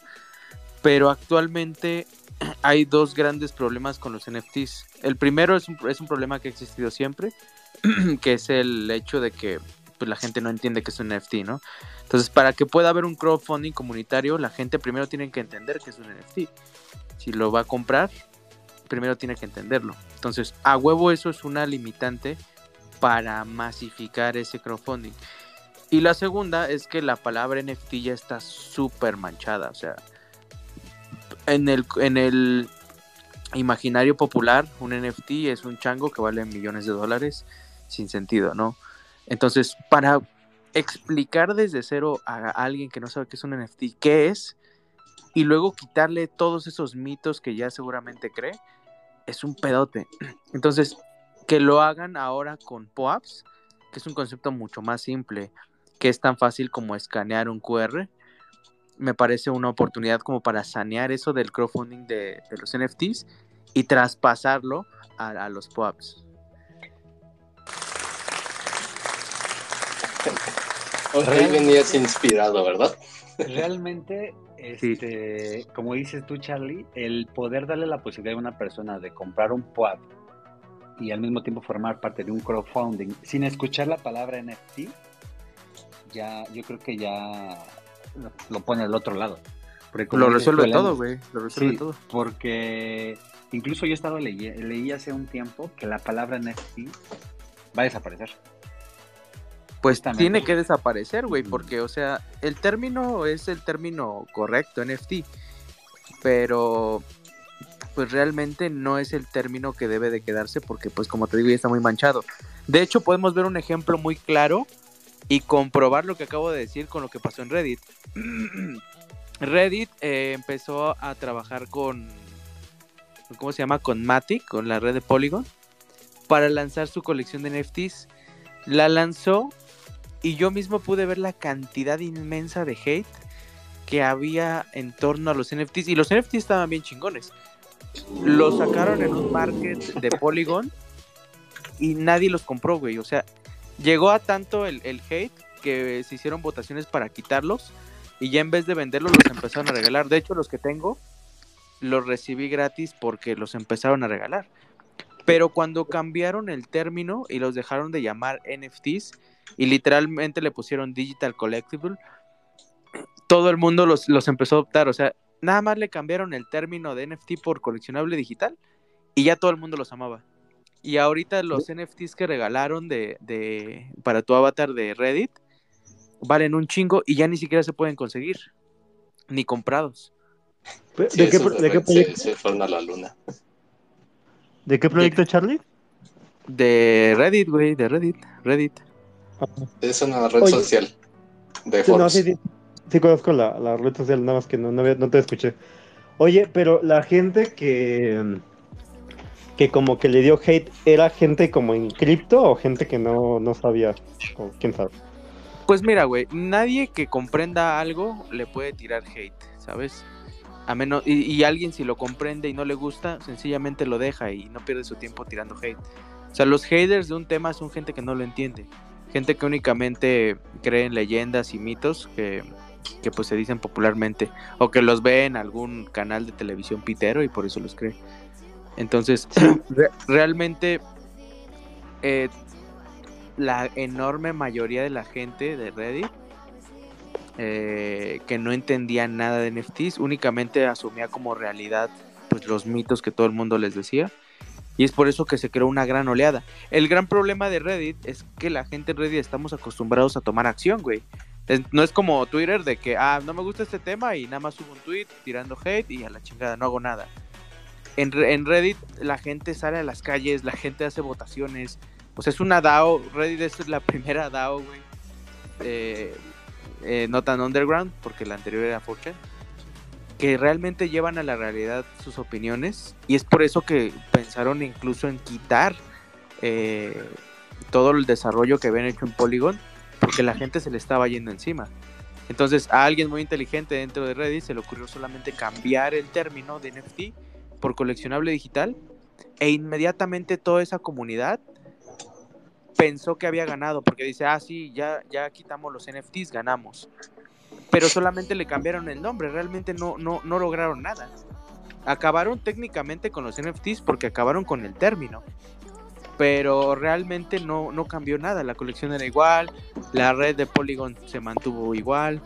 Pero actualmente hay dos grandes problemas con los NFTs. El primero es un, es un problema que ha existido siempre, que es el hecho de que pues, la gente no entiende que es un NFT, ¿no? Entonces, para que pueda haber un crowdfunding comunitario, la gente primero tiene que entender que es un NFT. Si lo va a comprar, primero tiene que entenderlo. Entonces, a huevo eso es una limitante para masificar ese crowdfunding. Y la segunda es que la palabra NFT ya está súper manchada. O sea, en el, en el imaginario popular, un NFT es un chango que vale millones de dólares sin sentido, ¿no? Entonces, para explicar desde cero a alguien que no sabe qué es un NFT, qué es, y luego quitarle todos esos mitos que ya seguramente cree, es un pedote. Entonces, que lo hagan ahora con POAPs, que es un concepto mucho más simple, que es tan fácil como escanear un QR, me parece una oportunidad como para sanear eso del crowdfunding de, los NFTs y traspasarlo a, los POAPs. Ahí venías inspirado, ¿verdad? Realmente, este, como dices tú, Charlie, el poder darle la posibilidad a una persona de comprar un POAP y al mismo tiempo formar parte de un crowdfunding sin escuchar la palabra NFT, ya, yo creo que ya lo pone al otro lado. lo resuelve todo, güey. Lo resuelve todo. Porque incluso yo he estado leí, leí hace un tiempo que la palabra NFT va a desaparecer. Pues tiene que desaparecer, güey, porque, o sea, el término es el término correcto, NFT, pero pues realmente no es el término que debe de quedarse porque, pues como te digo, ya está muy manchado. De hecho, podemos ver un ejemplo muy claro y comprobar lo que acabo de decir con lo que pasó en Reddit. Reddit eh, empezó a trabajar con, ¿cómo se llama? Con Matic, con la red de Polygon, para lanzar su colección de NFTs. La lanzó y yo mismo pude ver la cantidad inmensa de hate que había en torno a los NFTs. Y los NFTs estaban bien chingones. Los sacaron en un market de Polygon y nadie los compró, güey. O sea, llegó a tanto el, hate que se hicieron votaciones para quitarlos y ya en vez de venderlos los empezaron a regalar. De hecho, los que tengo los recibí gratis porque los empezaron a regalar. Pero cuando cambiaron el término y los dejaron de llamar NFTs y literalmente le pusieron Digital Collectible, todo el mundo los, los empezó a adoptar. O sea, nada más le cambiaron el término de NFT por coleccionable digital y ya todo el mundo los amaba. Y ahorita los NFTs que regalaron de, de, para tu avatar de Reddit valen un chingo y ya ni siquiera se pueden conseguir, ni comprados. ¿De, qué, proyecto? Se, fueron a la luna. ¿De qué proyecto, Charlie? De Reddit, güey, de Reddit, Reddit. Es una red social de sí, no, sí, sí, conozco la, la, social, nada más que no, no, te escuché. Oye, pero la gente que que como que le dio hate, ¿era gente como en cripto o gente que no, no sabía? O quién sabe. Pues mira, güey, nadie que comprenda algo le puede tirar hate, ¿sabes? A menos, y, alguien si lo comprende y no le gusta, sencillamente lo deja y no pierde su tiempo tirando hate. O sea, los haters de un tema son gente que no lo entiende. Gente que únicamente cree en leyendas y mitos que, que pues se dicen popularmente. O que los ve en algún canal de televisión pitero y por eso los cree. Entonces, realmente eh, la enorme mayoría de la gente de Reddit eh, que no entendía nada de NFTs, únicamente asumía como realidad pues, los mitos que todo el mundo les decía. Y es por eso que se creó una gran oleada. El gran problema de Reddit es que la gente en Reddit estamos acostumbrados a tomar acción, güey. No es como Twitter de que, ah, no me gusta este tema y nada más subo un tweet tirando hate y a la chingada, no hago nada en, Reddit la gente sale a las calles, la gente hace votaciones. Sea, es una DAO. Reddit es la primera DAO, güey. Eh, eh, no tan underground, porque la anterior era 4 Que realmente llevan a la realidad sus opiniones. Y es por eso que pensaron incluso en quitar eh, todo el desarrollo que habían hecho en Polygon. Porque la gente se le estaba yendo encima. Entonces a alguien muy inteligente dentro de Reddit se le ocurrió solamente cambiar el término de NFT por coleccionable digital e inmediatamente toda esa comunidad pensó que había ganado porque dice, ah, sí, ya, ya quitamos los NFTs, ganamos. pero solamente le cambiaron el nombre, realmente no, no, no lograron nada. Acabaron técnicamente con los NFTs porque acabaron con el término, pero realmente no, no cambió nada, la colección era igual, la red de Polygon se mantuvo igual,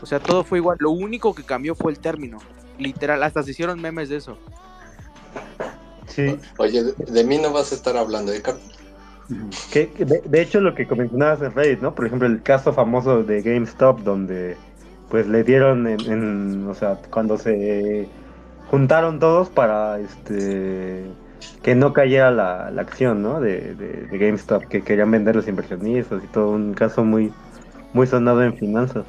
o sea, todo fue igual, lo único que cambió fue el término, literal, hasta se hicieron memes de eso. Sí. Oye, de, mí no vas a estar hablando, ¿eh, que, de, hecho, lo que mencionabas en Reddit, ¿no? Por ejemplo, el caso famoso de GameStop, donde pues le dieron en, o sea, cuando se juntaron todos para este que no cayera la, acción, ¿no? De, de, GameStop, que querían vender los inversionistas y todo, un caso muy, muy sonado en finanzas.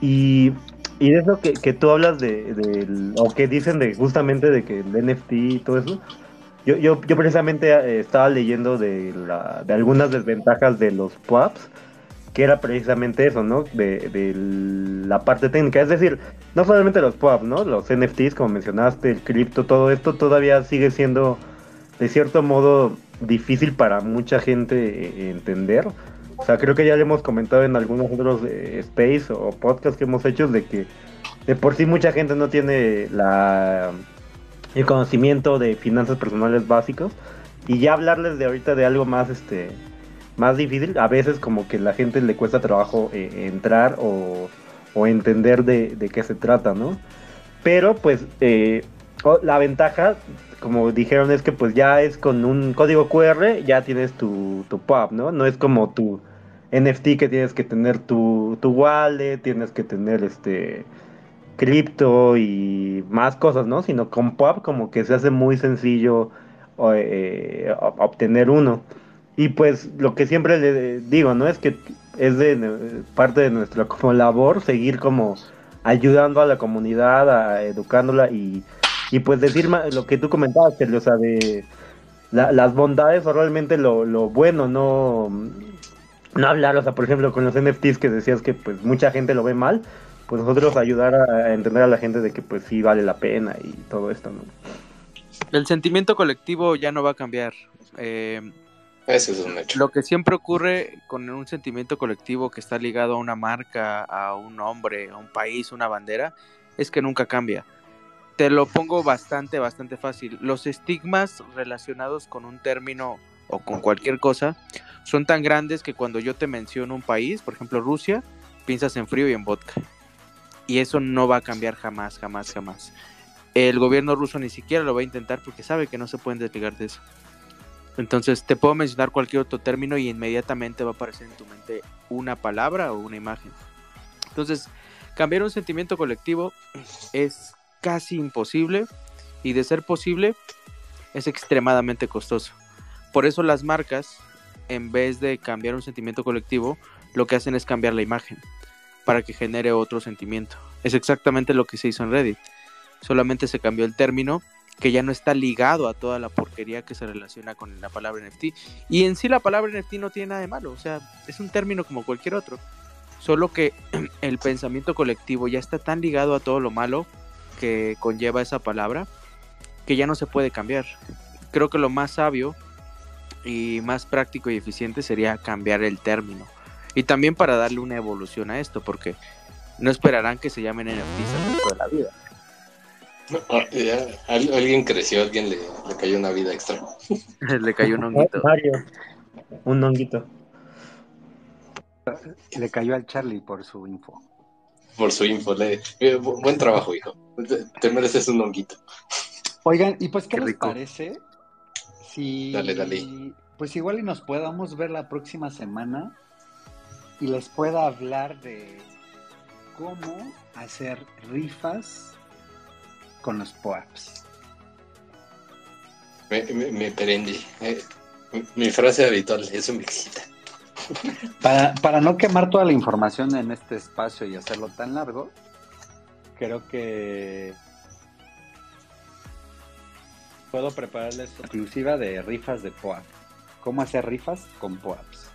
Y, y de eso que, que tú hablas de, o que dicen de justamente de que el NFT y todo eso, yo, yo, yo precisamente eh, estaba leyendo de, la, de algunas desventajas de los PUAPs, que era precisamente eso, ¿no? De, de, la parte técnica. Es decir, no solamente los PUAPs, ¿no? Los NFTs, como mencionaste, el cripto, todo esto todavía sigue siendo, de cierto modo, difícil para mucha gente eh, entender. O sea, creo que ya le hemos comentado en algunos otros eh, space o podcasts que hemos hecho de que de por sí mucha gente no tiene la el conocimiento de finanzas personales básicos y ya hablarles de ahorita de algo más este más difícil a veces como que la gente le cuesta trabajo eh, entrar o, entender de, qué se trata no pero pues eh, la ventaja como dijeron es que pues ya es con un código QR ya tienes tu, tu pub no no es como tu NFT que tienes que tener tu, tu wallet tienes que tener este cripto y más cosas, ¿no? Sino con POP como que se hace muy sencillo eh, obtener uno. Y pues lo que siempre le digo, ¿no? Es que es de parte de nuestra como labor seguir como ayudando a la comunidad, educándola y, y pues decir lo que tú comentabas, o sea, de las bondades o realmente lo, lo bueno, no, no hablar, o sea, por ejemplo, con los NFTs que decías que pues mucha gente lo ve mal, pues nosotros ayudar a, entender a la gente de que pues sí vale la pena y todo esto, ¿no? El sentimiento colectivo ya no va a cambiar. Eh, Eso es un hecho. Lo que siempre ocurre con un sentimiento colectivo que está ligado a una marca, a un hombre, a un país, una bandera, es que nunca cambia. Te lo pongo bastante, bastante fácil. Los estigmas relacionados con un término o con cualquier cosa son tan grandes que cuando yo te menciono un país, por ejemplo Rusia, piensas en frío y en vodka. Y eso no va a cambiar jamás, jamás, jamás. El gobierno ruso ni siquiera lo va a intentar porque sabe que no se pueden desligar de eso. Entonces te puedo mencionar cualquier otro término y inmediatamente va a aparecer en tu mente una palabra o una imagen. Entonces, cambiar un sentimiento colectivo es casi imposible y de ser posible es extremadamente costoso. Por eso las marcas, en vez de cambiar un sentimiento colectivo, lo que hacen es cambiar la imagen para que genere otro sentimiento. Es exactamente lo que se hizo en Reddit. Solamente se cambió el término que ya no está ligado a toda la porquería que se relaciona con la palabra NFT. Y en sí la palabra NFT no tiene nada de malo, o sea, es un término como cualquier otro. Solo que el pensamiento colectivo ya está tan ligado a todo lo malo que conlleva esa palabra que ya no se puede cambiar. Creo que lo más sabio y más práctico y eficiente sería cambiar el término. Y también para darle una evolución a esto, porque no esperarán que se llamen NFTs toda la vida. Ah, alguien creció, alguien le, cayó una vida extra. le cayó un honguito. Mario, un honguito. Le cayó al Charlie por su info. Por su info. Le, eh, buen trabajo, hijo. Te mereces un honguito. Oigan, ¿y pues qué, les parece? Si, dale, dale. Pues igual y nos podamos ver la próxima semana y les pueda hablar de cómo hacer rifas con los POAPs. Me, me, prendí. Eh, mi frase habitual, eso me excita. Para, para no quemar toda la información en este espacio y hacerlo tan largo, creo que puedo prepararles exclusiva de rifas de POAP. ¿Cómo hacer rifas con POAPs?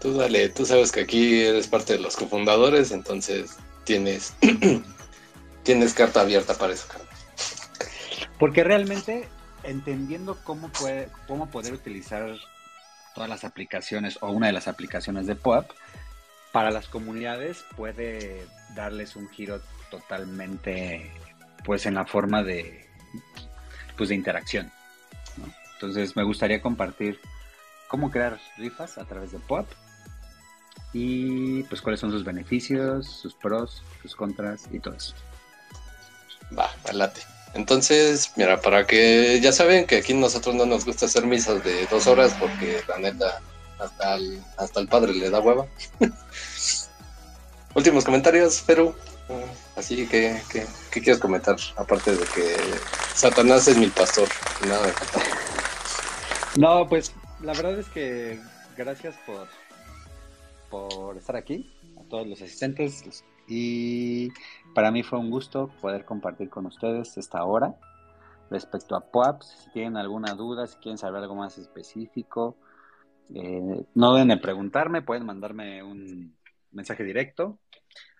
Tú dale, tú sabes que aquí eres parte de los cofundadores, entonces tienes, tienes carta abierta para eso, Porque realmente, entendiendo cómo, puede, cómo poder utilizar todas las aplicaciones o una de las aplicaciones de POAP, para las comunidades puede darles un giro totalmente pues en la forma de pues de interacción. Entonces me gustaría compartir cómo crear rifas a través de POP y pues cuáles son sus beneficios, sus pros, sus contras y todo eso. Va, late. Entonces, mira, para que ya saben que aquí nosotros no nos gusta hacer misas de dos horas porque la neta hasta el, hasta el padre le da hueva. Últimos comentarios, pero así que, ¿qué quieres comentar? Aparte de que Satanás es mi pastor. Nada de No, pues la verdad es que gracias por, por estar aquí, a todos los asistentes. Y para mí fue un gusto poder compartir con ustedes esta hora respecto a POAPs. Si tienen alguna duda, si quieren saber algo más específico, eh, no deben de preguntarme, pueden mandarme un mensaje directo.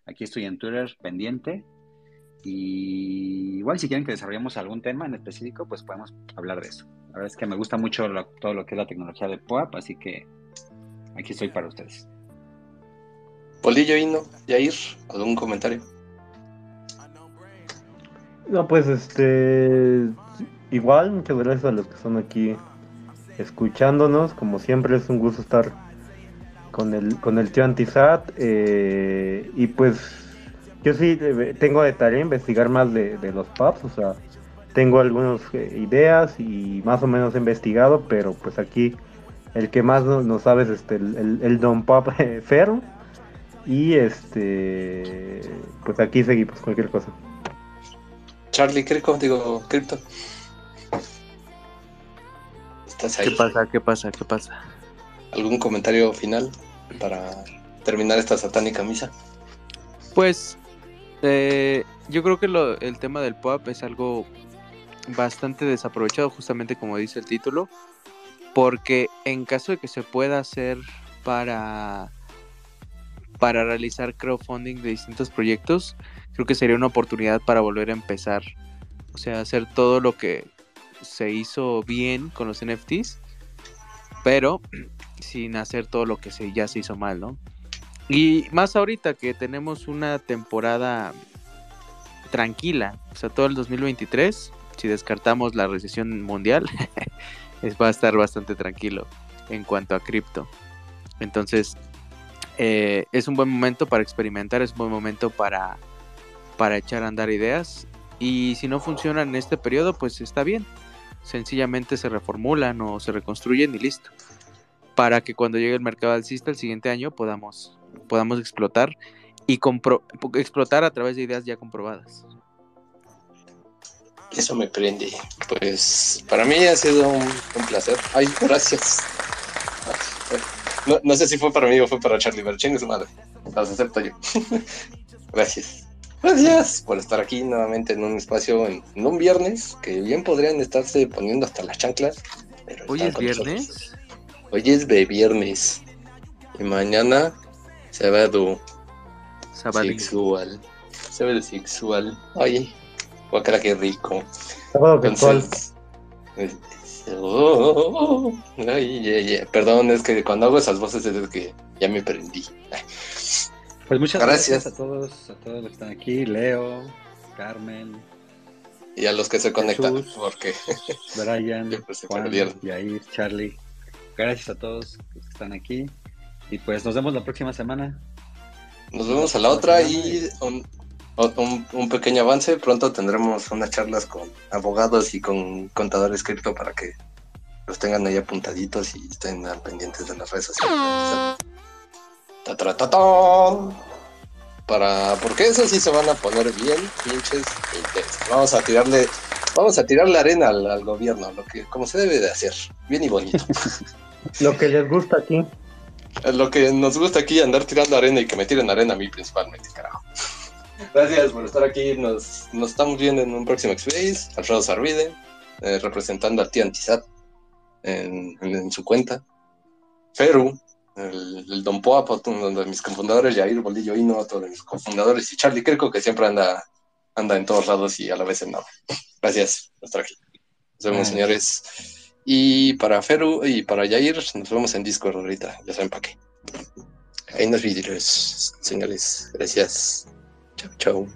Aquí estoy en Twitter pendiente. Y igual si quieren que desarrollemos algún tema en específico, pues podemos hablar de eso. La verdad es que me gusta mucho todo lo que es la tecnología de POAP, así que aquí estoy para ustedes. Polillo Hino, Yair, ¿algún comentario? No, pues este. Igual, muchas gracias a los que están aquí escuchándonos. Como siempre, es un gusto estar con el, con el tío Antisat. Eh, y pues, yo sí eh, tengo de tarea investigar más de, los pubs. O sea, tengo algunas eh, ideas y más o menos he investigado, pero pues aquí el que más no, sabe es este, el, Don Pop. Y este, pues aquí seguimos, cualquier cosa. Charlie Crico, digo, Crypto. ¿Qué pasa? ¿Qué pasa? ¿Qué pasa? ¿Algún comentario final para terminar esta satánica misa? Pues eh, yo creo que lo, el tema del pop es algo bastante desaprovechado, justamente como dice el título, porque en caso de que se pueda hacer para para realizar crowdfunding de distintos proyectos, creo que sería una oportunidad para volver a empezar. O sea, hacer todo lo que se hizo bien con los NFTs, pero sin hacer todo lo que se, ya se hizo mal, ¿no? Y más ahorita que tenemos una temporada tranquila, o sea, todo el 2023, si descartamos la recesión mundial, va a estar bastante tranquilo en cuanto a cripto. Entonces, eh, es un buen momento para experimentar, es un buen momento para, para echar a andar ideas. Y si no funcionan en este periodo, pues está bien sencillamente se reformulan o se reconstruyen y listo. Para que cuando llegue el mercado alcista el siguiente año podamos, podamos explotar y explotar a través de ideas ya comprobadas. Eso me prende. Pues para mí ha sido un, placer. Ay, gracias. No, sé si fue para mí o fue para Charlie, pero chingue su madre. Las acepto yo. gracias. Gracias por estar aquí nuevamente en un espacio en, un viernes que bien podrían estarse poniendo hasta las chanclas. ¿Hoy es viernes? Hoy es de viernes. Y mañana sábado. Sábado. Sexual. Sábado sexual. Ay, guacala qué rico. Sábado Entonces, oh, ay, Perdón, es que cuando hago esas voces es que ya me prendí. Pues muchas gracias. a todos, a todos los que están aquí, Leo, Carmen. Y a los que se conectan, porque Brian, Juan, Yair, Charlie. Gracias a todos los que están aquí. Y pues nos vemos la próxima semana. Nos vemos a la otra y un, un, pequeño avance. Pronto tendremos unas charlas con abogados y con contadores cripto para que los tengan ahí apuntaditos y estén al pendientes de las redes sociales. Para, porque eso sí se van a poner bien pinches Vamos a tirarle, vamos a tirarle arena al, gobierno, lo que, como se debe de hacer, bien y bonito. lo que les gusta aquí. Lo que nos gusta aquí, andar tirando arena y que me tiren arena a mí principalmente, carajo. Gracias por estar aquí. Nos, nos estamos viendo en un próximo X-Space. Alfredo Sarvide, eh, representando al tío Antisat en, en, su cuenta. Feru, el, Don Poa, uno de mis cofundadores, Jair Bolillo Hino, otro de mis cofundadores, y Charlie Kirko, que siempre anda, anda en todos lados y a la vez en nada. Gracias por estar aquí. Nos vemos, señores. Y para Feru y para Jair, nos vemos en Discord ahorita, ya saben para qué. Ahí nos vidrios, señores. Gracias. chào chồng